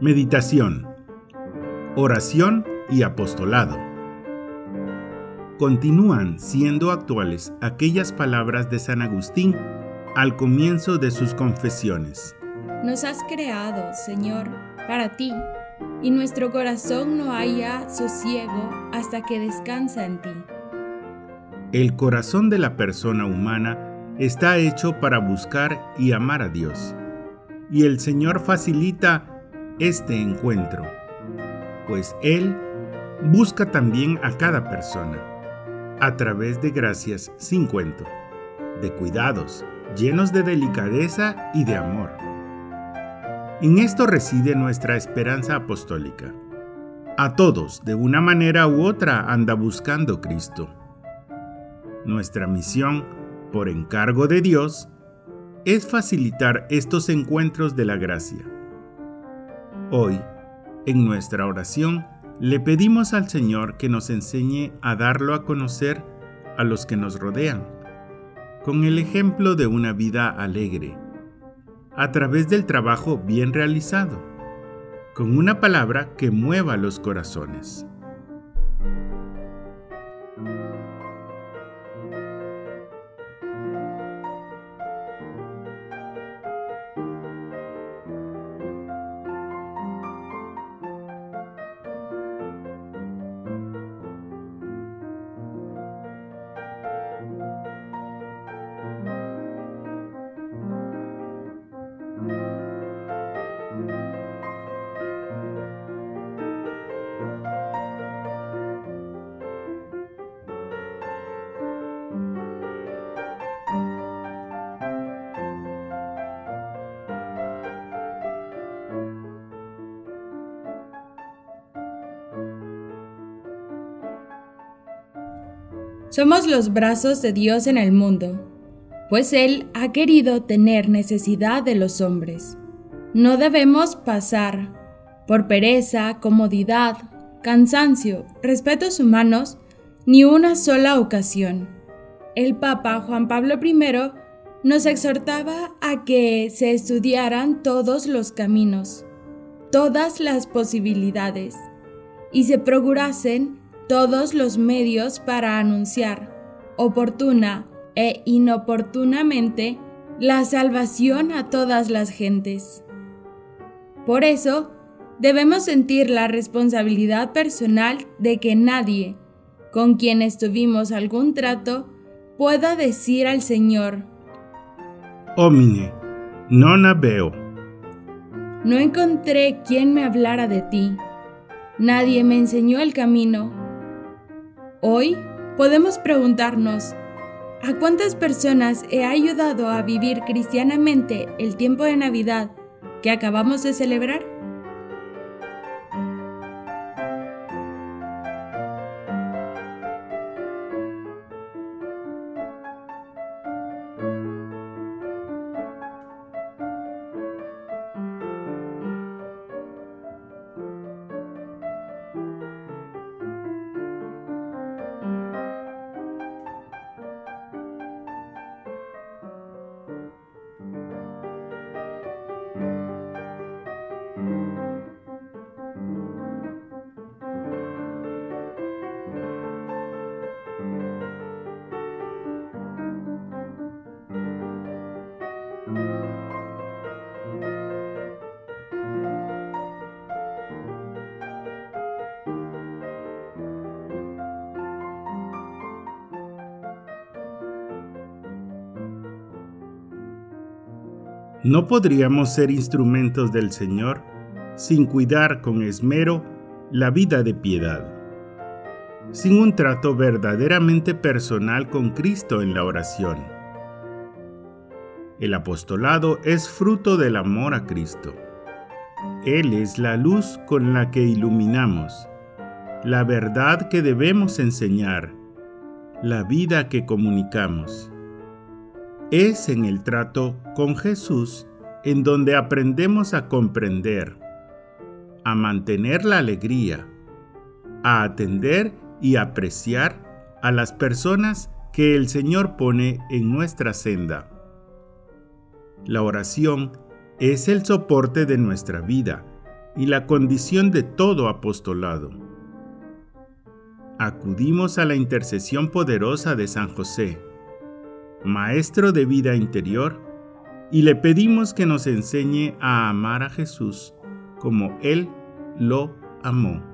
Meditación. Oración y apostolado. Continúan siendo actuales aquellas palabras de San Agustín al comienzo de sus confesiones. Nos has creado, Señor, para ti, y nuestro corazón no haya sosiego hasta que descansa en ti. El corazón de la persona humana está hecho para buscar y amar a Dios, y el Señor facilita este encuentro, pues Él busca también a cada persona, a través de gracias sin cuento, de cuidados, llenos de delicadeza y de amor. En esto reside nuestra esperanza apostólica. A todos, de una manera u otra, anda buscando Cristo. Nuestra misión, por encargo de Dios, es facilitar estos encuentros de la gracia Hoy, en nuestra oración, le pedimos al Señor que nos enseñe a darlo a conocer a los que nos rodean, con el ejemplo de una vida alegre, a través del trabajo bien realizado, con una palabra que mueva los corazones. Somos los brazos de Dios en el mundo, pues Él ha querido tener necesidad de los hombres. No debemos pasar por pereza, comodidad, cansancio, respetos humanos, ni una sola ocasión. El Papa Juan Pablo I nos exhortaba a que se estudiaran todos los caminos, todas las posibilidades, y se procurasen todos los medios para anunciar, oportuna e inoportunamente, la salvación a todas las gentes. Por eso, debemos sentir la responsabilidad personal de que nadie, con quien estuvimos algún trato, pueda decir al Señor, Omine, non veo. No encontré quien me hablara de ti. Nadie me enseñó el camino Hoy podemos preguntarnos, ¿a cuántas personas he ayudado a vivir cristianamente el tiempo de Navidad que acabamos de celebrar? No podríamos ser instrumentos del Señor sin cuidar con esmero la vida de piedad, sin un trato verdaderamente personal con Cristo en la oración. El apostolado es fruto del amor a Cristo. Él es la luz con la que iluminamos, la verdad que debemos enseñar, la vida que comunicamos. Es en el trato con Jesús en donde aprendemos a comprender, a mantener la alegría, a atender y apreciar a las personas que el Señor pone en nuestra senda. La oración es el soporte de nuestra vida y la condición de todo apostolado. Acudimos a la intercesión poderosa de San José, Maestro de vida interior, y le pedimos que nos enseñe a amar a Jesús como Él lo amó.